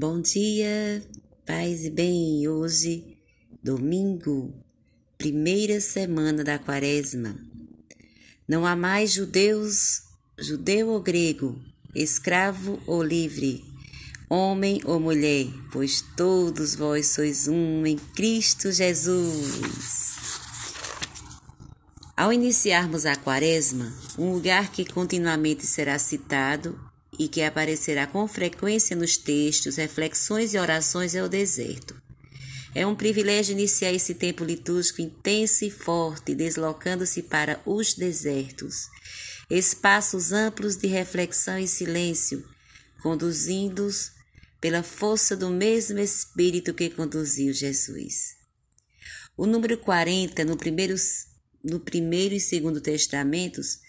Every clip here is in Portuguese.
Bom dia, paz e bem. Hoje, domingo, primeira semana da quaresma. Não há mais judeus, judeu ou grego, escravo ou livre, homem ou mulher, pois todos vós sois um em Cristo Jesus. Ao iniciarmos a quaresma, um lugar que continuamente será citado e que aparecerá com frequência nos textos, reflexões e orações é o deserto. É um privilégio iniciar esse tempo litúrgico intenso e forte, deslocando-se para os desertos, espaços amplos de reflexão e silêncio, conduzindo-os pela força do mesmo Espírito que conduziu Jesus. O número 40, no primeiro no Primeiro e Segundo Testamentos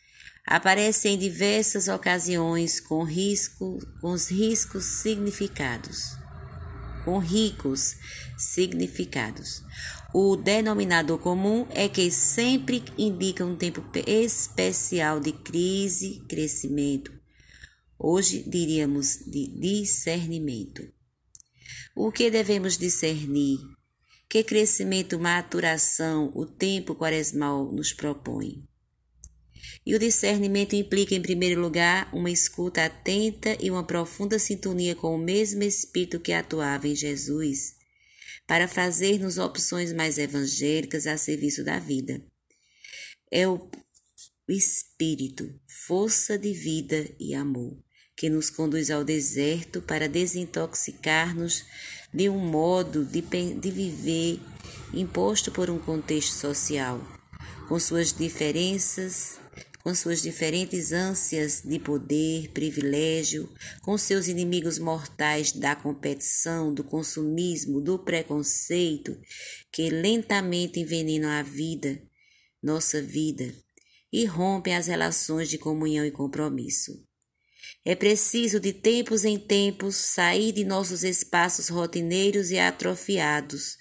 aparece em diversas ocasiões com risco, com os riscos significados, com ricos significados. O denominador comum é que sempre indica um tempo especial de crise, crescimento. Hoje diríamos de discernimento. O que devemos discernir? Que crescimento, maturação o tempo quaresmal nos propõe? E o discernimento implica, em primeiro lugar, uma escuta atenta e uma profunda sintonia com o mesmo Espírito que atuava em Jesus, para fazer-nos opções mais evangélicas a serviço da vida. É o Espírito, força de vida e amor, que nos conduz ao deserto para desintoxicar-nos de um modo de, de viver imposto por um contexto social, com suas diferenças, com suas diferentes ânsias de poder, privilégio, com seus inimigos mortais da competição, do consumismo, do preconceito, que lentamente envenenam a vida, nossa vida, e rompem as relações de comunhão e compromisso. É preciso de tempos em tempos sair de nossos espaços rotineiros e atrofiados,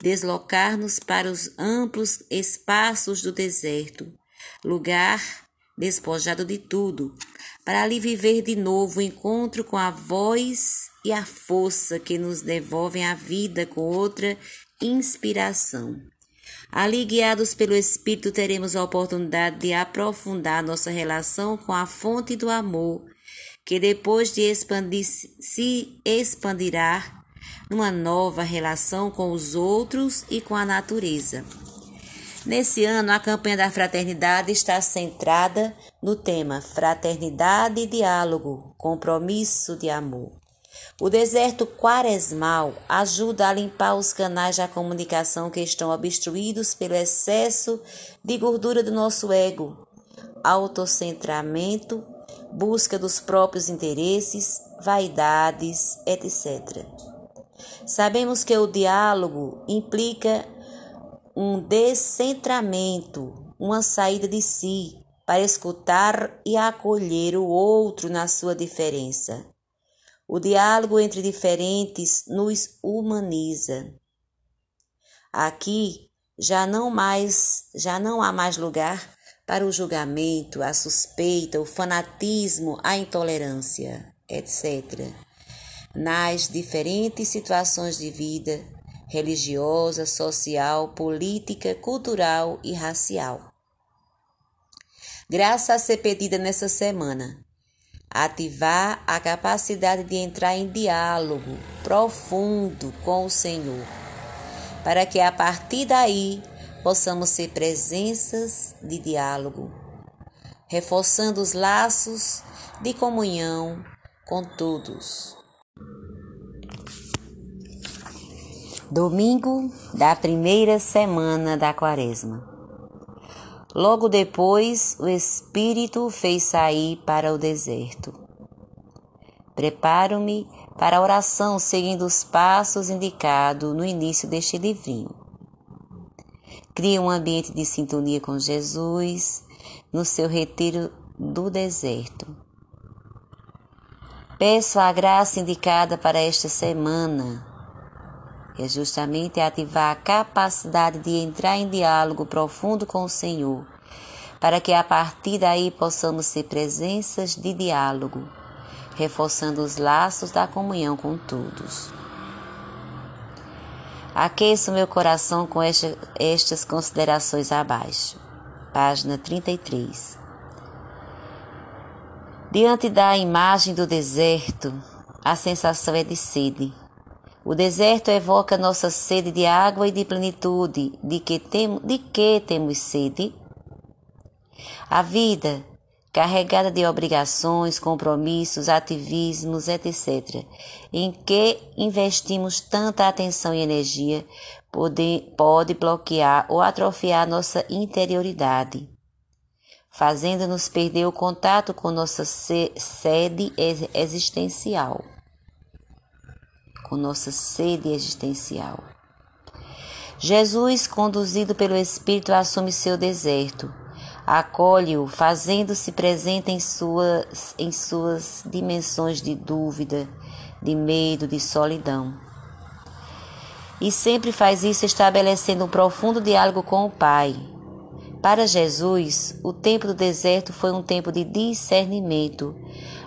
deslocar-nos para os amplos espaços do deserto, lugar despojado de tudo, para ali viver de novo o encontro com a voz e a força que nos devolvem a vida com outra inspiração. Ali, guiados pelo Espírito, teremos a oportunidade de aprofundar nossa relação com a fonte do amor que depois de expandir, se expandirá numa nova relação com os outros e com a natureza. Nesse ano, a campanha da fraternidade está centrada no tema Fraternidade e Diálogo, Compromisso de Amor. O deserto quaresmal ajuda a limpar os canais da comunicação que estão obstruídos pelo excesso de gordura do nosso ego, autocentramento busca dos próprios interesses, vaidades, etc. Sabemos que o diálogo implica um descentramento, uma saída de si para escutar e acolher o outro na sua diferença. O diálogo entre diferentes nos humaniza. Aqui já não mais, já não há mais lugar para o julgamento, a suspeita, o fanatismo, a intolerância, etc. Nas diferentes situações de vida religiosa, social, política, cultural e racial. Graça a ser pedida nessa semana, ativar a capacidade de entrar em diálogo profundo com o Senhor, para que a partir daí possamos ser presenças de diálogo, reforçando os laços de comunhão com todos. Domingo da primeira semana da Quaresma. Logo depois, o Espírito fez sair para o deserto. Preparo-me para a oração seguindo os passos indicados no início deste livrinho. Cria um ambiente de sintonia com Jesus no seu retiro do deserto. Peço a graça indicada para esta semana, é justamente ativar a capacidade de entrar em diálogo profundo com o Senhor, para que a partir daí possamos ser presenças de diálogo, reforçando os laços da comunhão com todos. Aqueço meu coração com esta, estas considerações abaixo. Página 33. Diante da imagem do deserto, a sensação é de sede. O deserto evoca nossa sede de água e de plenitude. De que, tem, de que temos sede? A vida, carregada de obrigações, compromissos, ativismos, etc., em que investimos tanta atenção e energia, pode, pode bloquear ou atrofiar nossa interioridade, fazendo-nos perder o contato com nossa sede existencial. Com nossa sede existencial. Jesus, conduzido pelo Espírito, assume seu deserto acolhe-o, fazendo-se presente em suas, em suas dimensões de dúvida, de medo, de solidão. E sempre faz isso estabelecendo um profundo diálogo com o Pai. Para Jesus, o tempo do deserto foi um tempo de discernimento,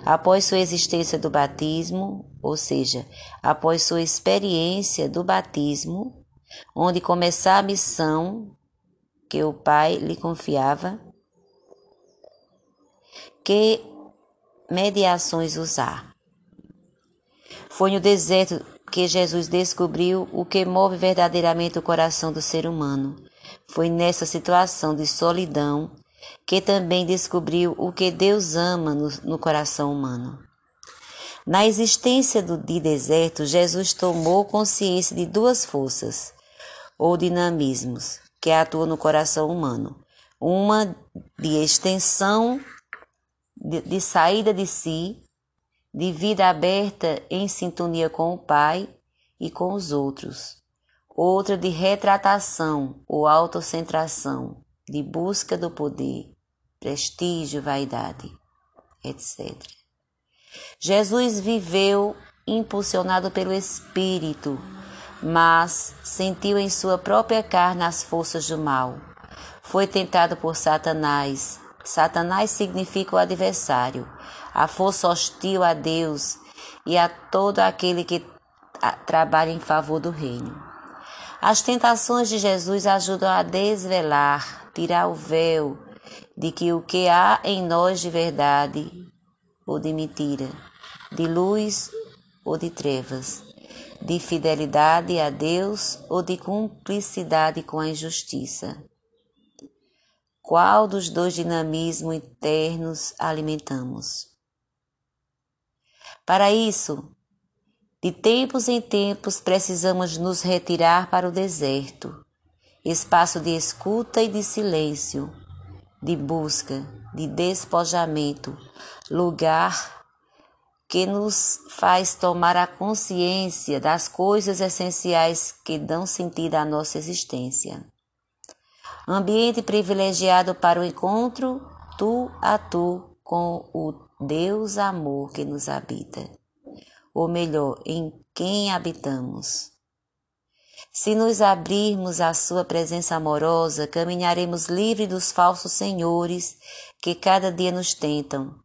após sua existência do batismo, ou seja, após sua experiência do batismo, onde começar a missão que o Pai lhe confiava, que mediações usar. Foi no deserto que Jesus descobriu o que move verdadeiramente o coração do ser humano. Foi nessa situação de solidão que também descobriu o que Deus ama no, no coração humano. Na existência de deserto, Jesus tomou consciência de duas forças ou dinamismos que atuam no coração humano: uma de extensão de, de saída de si, de vida aberta em sintonia com o Pai e com os outros. Outra de retratação ou autocentração, de busca do poder, prestígio, vaidade, etc. Jesus viveu impulsionado pelo Espírito, mas sentiu em sua própria carne as forças do mal. Foi tentado por Satanás, Satanás significa o adversário, a força hostil a Deus e a todo aquele que trabalha em favor do reino. As tentações de Jesus ajudam a desvelar, tirar o véu de que o que há em nós de verdade ou de mentira, de luz ou de trevas, de fidelidade a Deus ou de cumplicidade com a injustiça. Qual dos dois dinamismos internos alimentamos? Para isso, de tempos em tempos precisamos nos retirar para o deserto, espaço de escuta e de silêncio, de busca, de despojamento, lugar que nos faz tomar a consciência das coisas essenciais que dão sentido à nossa existência. Ambiente privilegiado para o encontro tu a tu com o Deus amor que nos habita, ou melhor, em quem habitamos. Se nos abrirmos à Sua presença amorosa, caminharemos livre dos falsos senhores que cada dia nos tentam,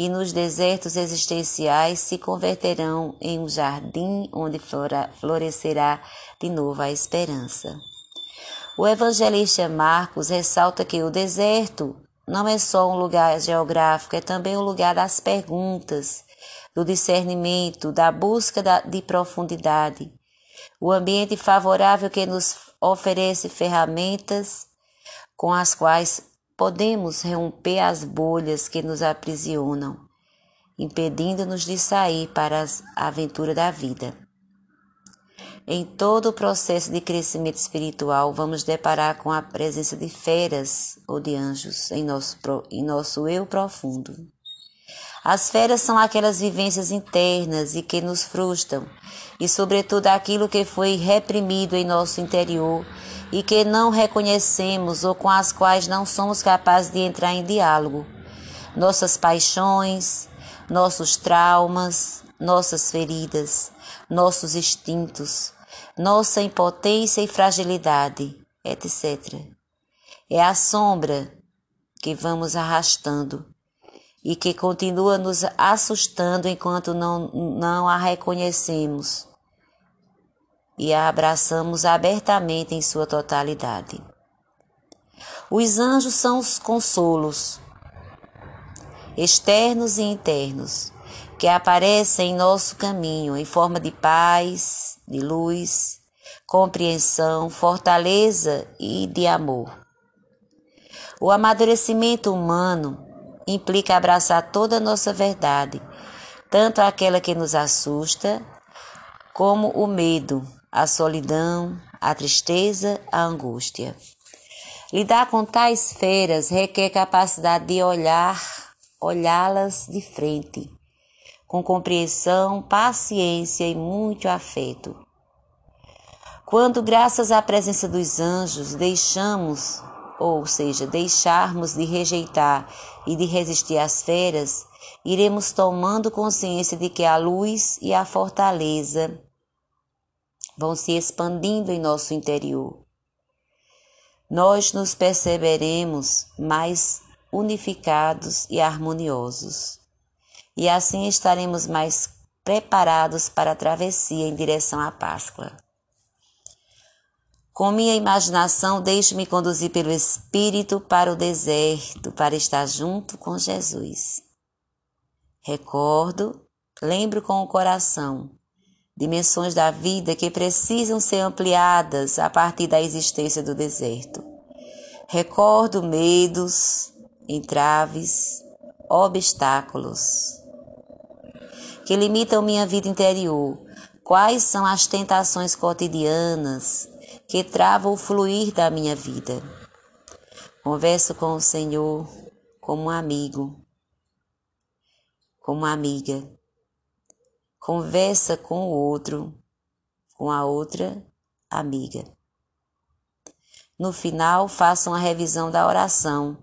e nos desertos existenciais se converterão em um jardim onde florescerá de novo a esperança. O evangelista Marcos ressalta que o deserto não é só um lugar geográfico, é também um lugar das perguntas, do discernimento, da busca de profundidade. O ambiente favorável que nos oferece ferramentas com as quais podemos romper as bolhas que nos aprisionam, impedindo-nos de sair para a aventura da vida. Em todo o processo de crescimento espiritual, vamos deparar com a presença de feras ou de anjos em nosso, em nosso eu profundo. As feras são aquelas vivências internas e que nos frustram, e, sobretudo, aquilo que foi reprimido em nosso interior e que não reconhecemos ou com as quais não somos capazes de entrar em diálogo. Nossas paixões, nossos traumas, nossas feridas nossos instintos, nossa impotência e fragilidade, etc. É a sombra que vamos arrastando e que continua nos assustando enquanto não, não a reconhecemos e a abraçamos abertamente em sua totalidade. Os anjos são os consolos, externos e internos, que aparecem em nosso caminho em forma de paz, de luz, compreensão, fortaleza e de amor. O amadurecimento humano implica abraçar toda a nossa verdade, tanto aquela que nos assusta, como o medo, a solidão, a tristeza, a angústia. Lidar com tais feiras requer capacidade de olhar, olhá-las de frente, com compreensão, paciência e muito afeto. Quando, graças à presença dos anjos, deixamos ou seja, deixarmos de rejeitar e de resistir às feras, iremos tomando consciência de que a luz e a fortaleza vão se expandindo em nosso interior. Nós nos perceberemos mais unificados e harmoniosos, e assim estaremos mais preparados para a travessia em direção à Páscoa. Com minha imaginação, deixo-me conduzir pelo Espírito para o deserto, para estar junto com Jesus. Recordo, lembro com o coração, dimensões da vida que precisam ser ampliadas a partir da existência do deserto. Recordo medos, entraves, obstáculos que limitam minha vida interior. Quais são as tentações cotidianas que trava o fluir da minha vida. Converso com o Senhor como um amigo, como uma amiga. Conversa com o outro, com a outra amiga. No final, faço uma revisão da oração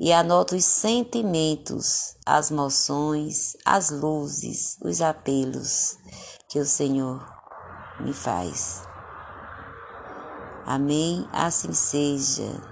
e anoto os sentimentos, as moções, as luzes, os apelos que o Senhor me faz. Amém. Assim seja.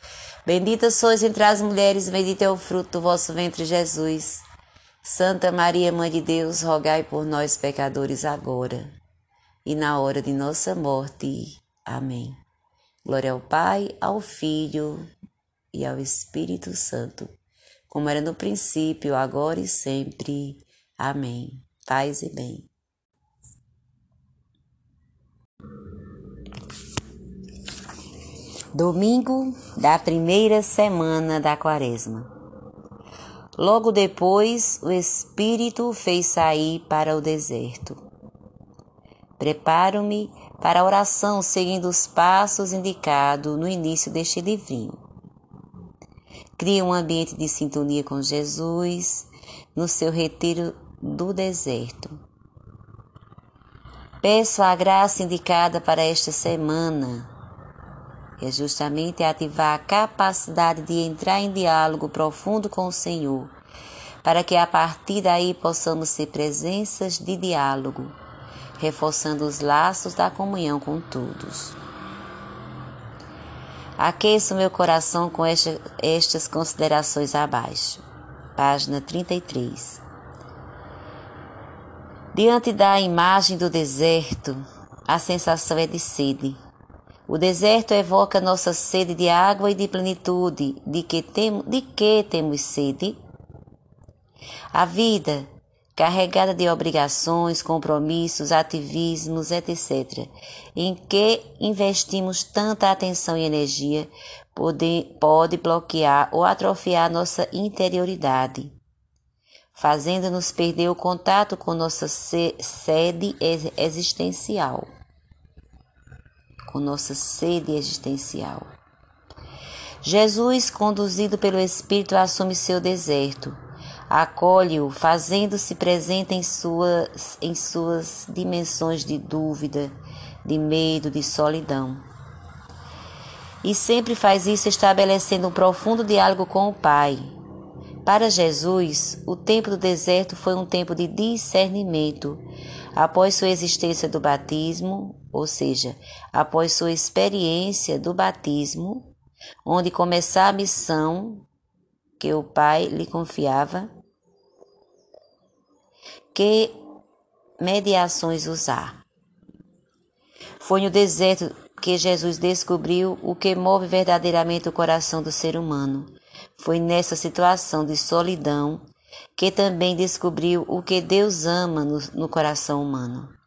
Bendita sois entre as mulheres, bendito é o fruto do vosso ventre, Jesus. Santa Maria, Mãe de Deus, rogai por nós, pecadores, agora e na hora de nossa morte. Amém. Glória ao Pai, ao Filho e ao Espírito Santo, como era no princípio, agora e sempre. Amém. Paz e bem. Domingo da primeira semana da Quaresma. Logo depois, o Espírito fez sair para o deserto. Preparo-me para a oração seguindo os passos indicados no início deste livrinho. Cria um ambiente de sintonia com Jesus no seu retiro do deserto. Peço a graça indicada para esta semana é justamente ativar a capacidade de entrar em diálogo profundo com o Senhor, para que a partir daí possamos ser presenças de diálogo, reforçando os laços da comunhão com todos. Aqueço meu coração com esta, estas considerações abaixo. Página 33. Diante da imagem do deserto, a sensação é de sede o deserto evoca nossa sede de água e de plenitude. De que, tem, de que temos sede? A vida, carregada de obrigações, compromissos, ativismos, etc., em que investimos tanta atenção e energia, pode, pode bloquear ou atrofiar nossa interioridade, fazendo-nos perder o contato com nossa sede existencial com nossa sede existencial. Jesus, conduzido pelo Espírito, assume seu deserto, acolhe-o, fazendo-se presente em suas, em suas dimensões de dúvida, de medo, de solidão. E sempre faz isso estabelecendo um profundo diálogo com o Pai. Para Jesus, o tempo do deserto foi um tempo de discernimento, após sua existência do batismo, ou seja, após sua experiência do batismo, onde começar a missão que o Pai lhe confiava, que mediações usar. Foi no deserto que Jesus descobriu o que move verdadeiramente o coração do ser humano. Foi nessa situação de solidão que também descobriu o que Deus ama no, no coração humano.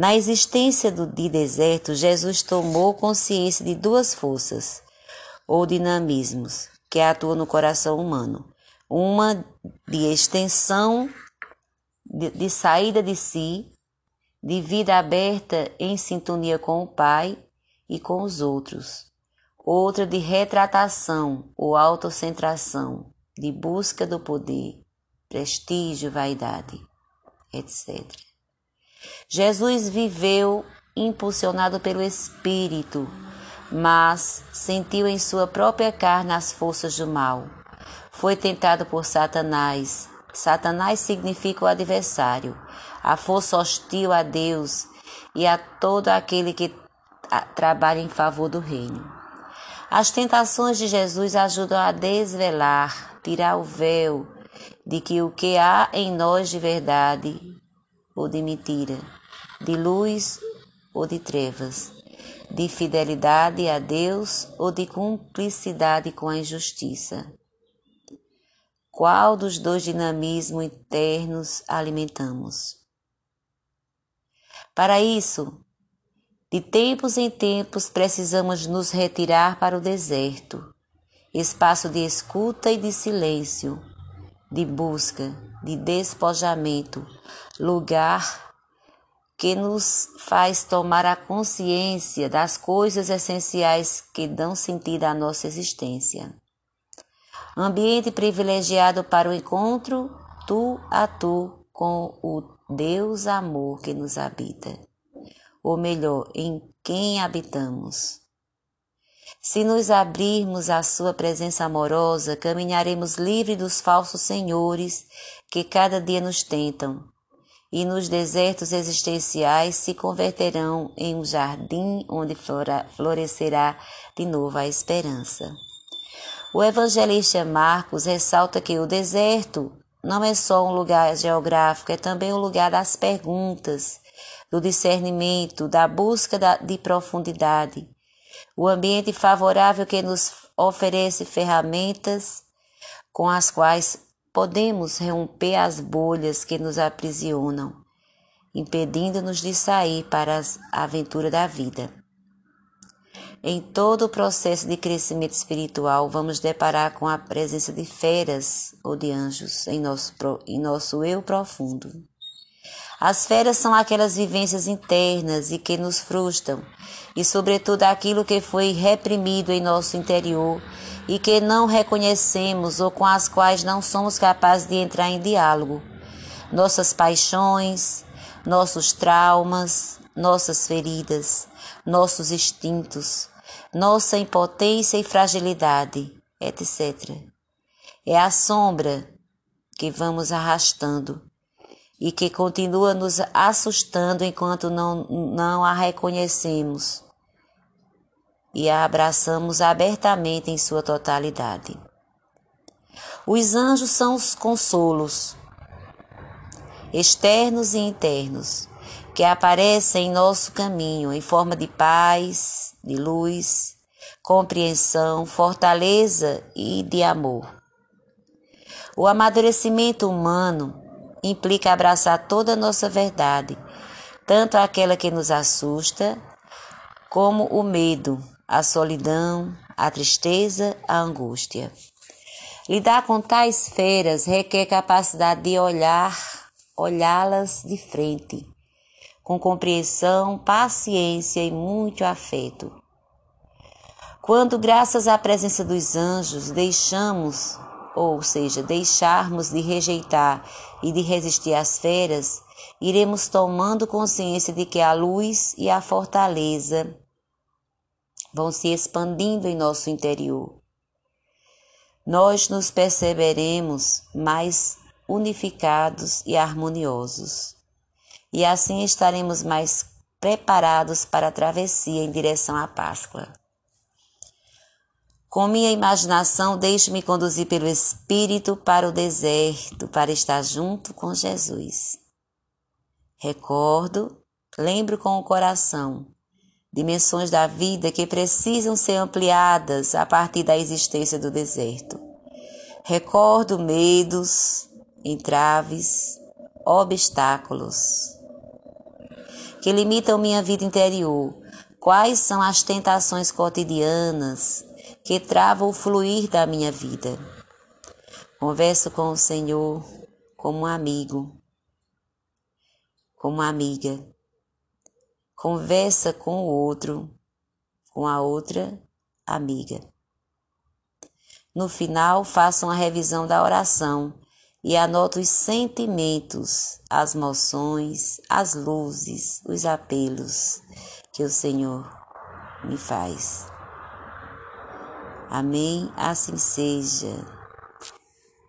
Na existência do, de deserto, Jesus tomou consciência de duas forças ou dinamismos que atuam no coração humano. Uma de extensão de, de saída de si, de vida aberta em sintonia com o Pai e com os outros. Outra de retratação ou autocentração, de busca do poder, prestígio, vaidade, etc. Jesus viveu impulsionado pelo Espírito, mas sentiu em sua própria carne as forças do mal. Foi tentado por Satanás, Satanás significa o adversário, a força hostil a Deus e a todo aquele que trabalha em favor do reino. As tentações de Jesus ajudam a desvelar, tirar o véu de que o que há em nós de verdade ou de mentira, de luz ou de trevas, de fidelidade a Deus ou de cumplicidade com a injustiça. Qual dos dois dinamismos internos alimentamos? Para isso, de tempos em tempos precisamos nos retirar para o deserto, espaço de escuta e de silêncio, de busca, de despojamento, lugar que nos faz tomar a consciência das coisas essenciais que dão sentido à nossa existência. Ambiente privilegiado para o encontro tu a tu com o Deus amor que nos habita, ou melhor, em quem habitamos. Se nos abrirmos à Sua presença amorosa, caminharemos livre dos falsos senhores que cada dia nos tentam, e nos desertos existenciais se converterão em um jardim onde florescerá de novo a esperança. O evangelista Marcos ressalta que o deserto não é só um lugar geográfico, é também um lugar das perguntas, do discernimento, da busca de profundidade. O ambiente favorável que nos oferece ferramentas com as quais podemos romper as bolhas que nos aprisionam, impedindo-nos de sair para a aventura da vida. Em todo o processo de crescimento espiritual, vamos deparar com a presença de feras ou de anjos em nosso, em nosso eu profundo. As feras são aquelas vivências internas e que nos frustram, e sobretudo aquilo que foi reprimido em nosso interior e que não reconhecemos ou com as quais não somos capazes de entrar em diálogo. Nossas paixões, nossos traumas, nossas feridas, nossos instintos, nossa impotência e fragilidade, etc. É a sombra que vamos arrastando e que continua nos assustando enquanto não, não a reconhecemos e a abraçamos abertamente em sua totalidade. Os anjos são os consolos, externos e internos, que aparecem em nosso caminho em forma de paz, de luz, compreensão, fortaleza e de amor. O amadurecimento humano implica abraçar toda a nossa verdade, tanto aquela que nos assusta, como o medo, a solidão, a tristeza, a angústia. Lidar com tais feras requer capacidade de olhar, olhá-las de frente com compreensão, paciência e muito afeto. Quando, graças à presença dos anjos, deixamos ou seja, deixarmos de rejeitar e de resistir às feras, iremos tomando consciência de que a luz e a fortaleza vão se expandindo em nosso interior. Nós nos perceberemos mais unificados e harmoniosos, e assim estaremos mais preparados para a travessia em direção à Páscoa. Com minha imaginação, deixo-me conduzir pelo Espírito para o deserto, para estar junto com Jesus. Recordo, lembro com o coração dimensões da vida que precisam ser ampliadas a partir da existência do deserto. Recordo medos, entraves, obstáculos que limitam minha vida interior. Quais são as tentações cotidianas que travam o fluir da minha vida? Converso com o Senhor como um amigo, como uma amiga conversa com o outro, com a outra amiga. No final, faça uma revisão da oração e anote os sentimentos, as moções, as luzes, os apelos que o Senhor me faz. Amém. Assim seja.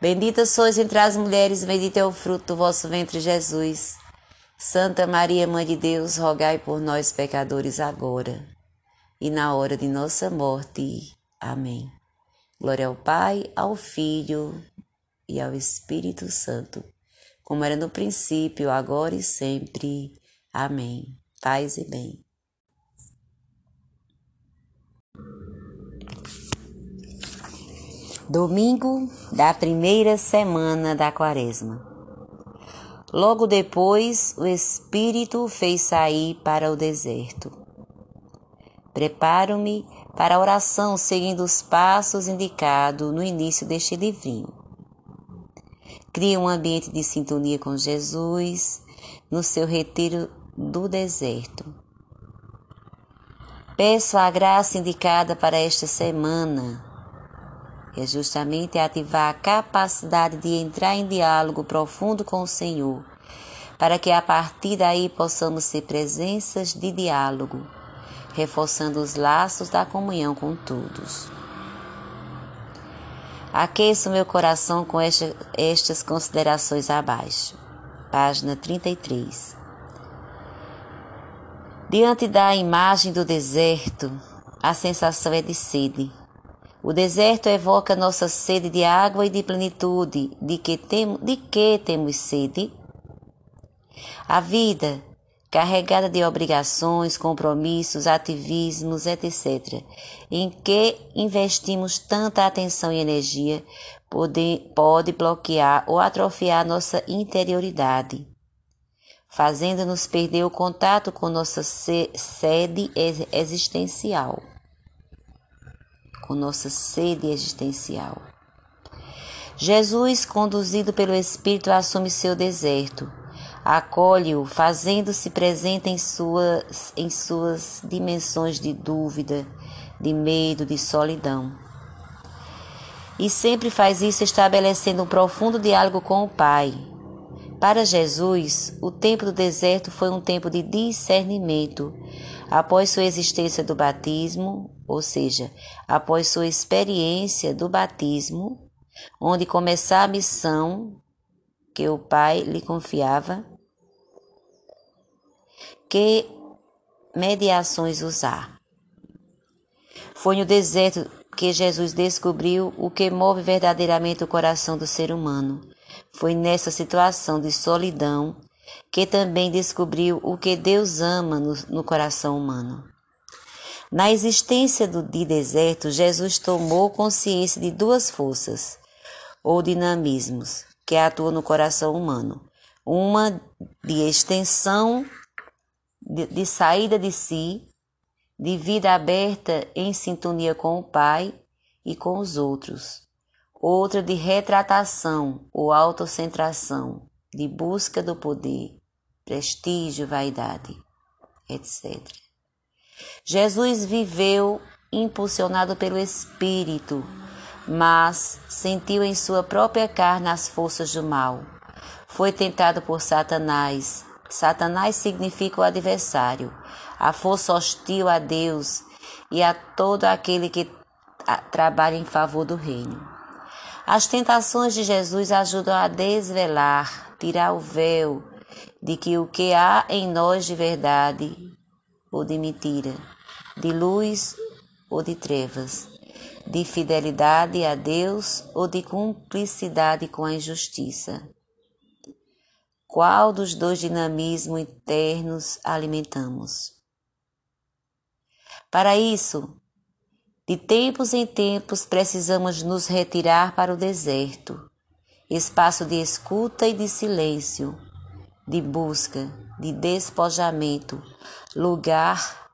Bendita sois entre as mulheres, bendito é o fruto do vosso ventre, Jesus. Santa Maria, Mãe de Deus, rogai por nós, pecadores, agora e na hora de nossa morte. Amém. Glória ao Pai, ao Filho e ao Espírito Santo, como era no princípio, agora e sempre. Amém. Paz e bem. Domingo da primeira semana da Quaresma. Logo depois, o Espírito fez sair para o deserto. Preparo-me para a oração seguindo os passos indicados no início deste livrinho. Cria um ambiente de sintonia com Jesus no seu retiro do deserto. Peço a graça indicada para esta semana é justamente ativar a capacidade de entrar em diálogo profundo com o Senhor, para que a partir daí possamos ser presenças de diálogo, reforçando os laços da comunhão com todos. Aqueço meu coração com esta, estas considerações abaixo. Página 33. Diante da imagem do deserto, a sensação é de sede o deserto evoca nossa sede de água e de plenitude. De que, tem, de que temos sede? A vida, carregada de obrigações, compromissos, ativismos, etc., em que investimos tanta atenção e energia, pode, pode bloquear ou atrofiar nossa interioridade, fazendo-nos perder o contato com nossa sede existencial com nossa sede existencial. Jesus, conduzido pelo Espírito, assume seu deserto, acolhe-o, fazendo-se presente em suas, em suas dimensões de dúvida, de medo, de solidão. E sempre faz isso estabelecendo um profundo diálogo com o Pai. Para Jesus, o tempo do deserto foi um tempo de discernimento, após sua existência do batismo, ou seja, após sua experiência do batismo, onde começar a missão que o Pai lhe confiava, que mediações usar. Foi no deserto que Jesus descobriu o que move verdadeiramente o coração do ser humano. Foi nessa situação de solidão que também descobriu o que Deus ama no, no coração humano. Na existência do, de deserto, Jesus tomou consciência de duas forças: ou dinamismos que atuam no coração humano. Uma de extensão, de, de saída de si, de vida aberta em sintonia com o Pai e com os outros. Outra de retratação ou autocentração, de busca do poder, prestígio, vaidade, etc. Jesus viveu impulsionado pelo Espírito, mas sentiu em sua própria carne as forças do mal. Foi tentado por Satanás. Satanás significa o adversário, a força hostil a Deus e a todo aquele que trabalha em favor do reino. As tentações de Jesus ajudam a desvelar, tirar o véu de que o que há em nós de verdade ou de mentira, de luz ou de trevas, de fidelidade a Deus ou de cumplicidade com a injustiça. Qual dos dois dinamismos internos alimentamos? Para isso, de tempos em tempos precisamos nos retirar para o deserto, espaço de escuta e de silêncio, de busca, de despojamento, lugar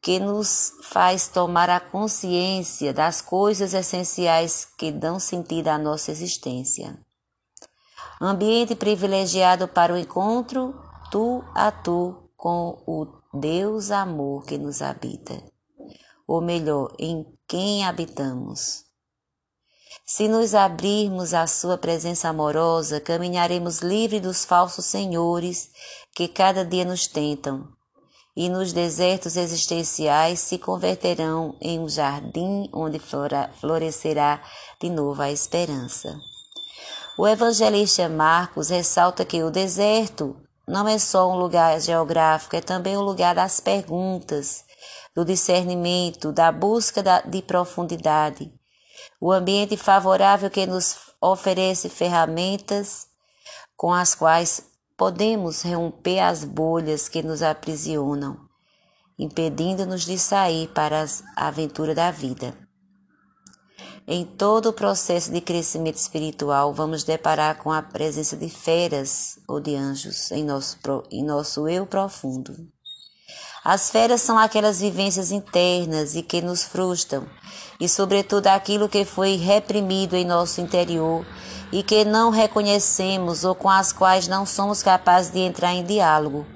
que nos faz tomar a consciência das coisas essenciais que dão sentido à nossa existência. Ambiente privilegiado para o encontro tu a tu com o Deus amor que nos habita, ou melhor, em quem habitamos. Se nos abrirmos à Sua presença amorosa, caminharemos livre dos falsos senhores que cada dia nos tentam, e nos desertos existenciais se converterão em um jardim onde florescerá de novo a esperança. O evangelista Marcos ressalta que o deserto não é só um lugar geográfico, é também um lugar das perguntas, do discernimento, da busca de profundidade o ambiente favorável que nos oferece ferramentas com as quais podemos romper as bolhas que nos aprisionam, impedindo-nos de sair para a aventura da vida. Em todo o processo de crescimento espiritual, vamos deparar com a presença de feras ou de anjos em nosso, em nosso eu profundo. As feras são aquelas vivências internas e que nos frustram, e, sobretudo, aquilo que foi reprimido em nosso interior e que não reconhecemos ou com as quais não somos capazes de entrar em diálogo.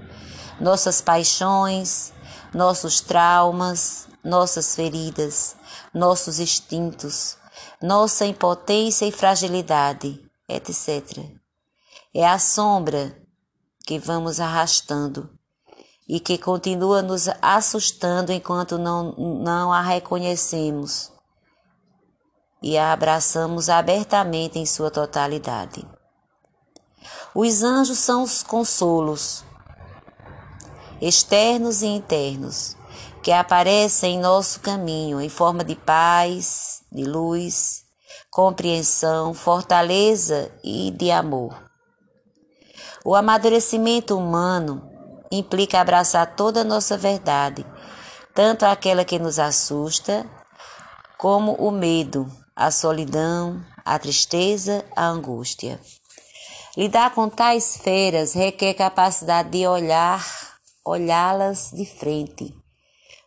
Nossas paixões, nossos traumas, nossas feridas, nossos instintos, nossa impotência e fragilidade, etc. É a sombra que vamos arrastando e que continua nos assustando enquanto não, não a reconhecemos e a abraçamos abertamente em sua totalidade. Os anjos são os consolos, externos e internos, que aparecem em nosso caminho em forma de paz, de luz, compreensão, fortaleza e de amor. O amadurecimento humano implica abraçar toda a nossa verdade, tanto aquela que nos assusta, como o medo, a solidão, a tristeza, a angústia. Lidar com tais feiras requer capacidade de olhar, olhá-las de frente,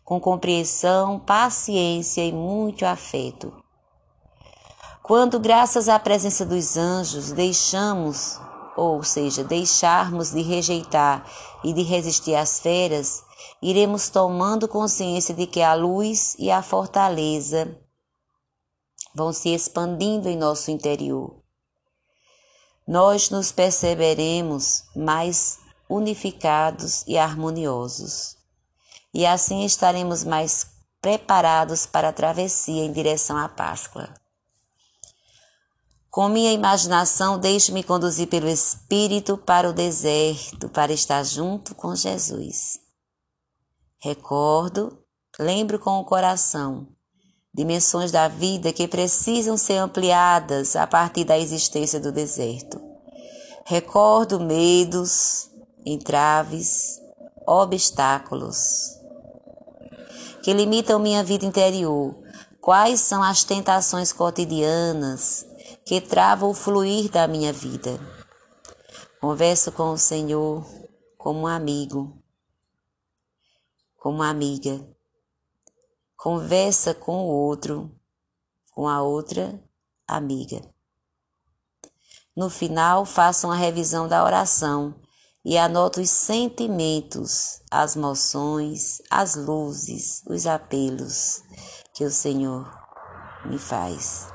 com compreensão, paciência e muito afeto. Quando, graças à presença dos anjos, deixamos ou seja, deixarmos de rejeitar e de resistir às feras, iremos tomando consciência de que a luz e a fortaleza vão se expandindo em nosso interior. Nós nos perceberemos mais unificados e harmoniosos, e assim estaremos mais preparados para a travessia em direção à Páscoa. Com minha imaginação, deixo-me conduzir pelo Espírito para o deserto, para estar junto com Jesus. Recordo, lembro com o coração, dimensões da vida que precisam ser ampliadas a partir da existência do deserto. Recordo medos, entraves, obstáculos que limitam minha vida interior. Quais são as tentações cotidianas que trava o fluir da minha vida. Converso com o Senhor como um amigo, como amiga. Conversa com o outro, com a outra amiga. No final, faça uma revisão da oração e anoto os sentimentos, as moções, as luzes, os apelos que o Senhor me faz.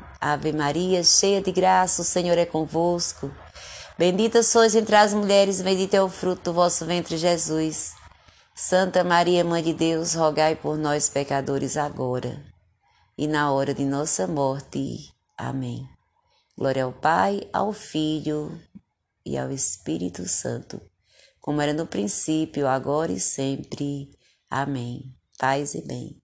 Ave Maria, cheia de graça, o Senhor é convosco. Bendita sois entre as mulheres, bendito é o fruto do vosso ventre, Jesus. Santa Maria, Mãe de Deus, rogai por nós, pecadores, agora e na hora de nossa morte. Amém. Glória ao Pai, ao Filho e ao Espírito Santo, como era no princípio, agora e sempre. Amém. Paz e bem.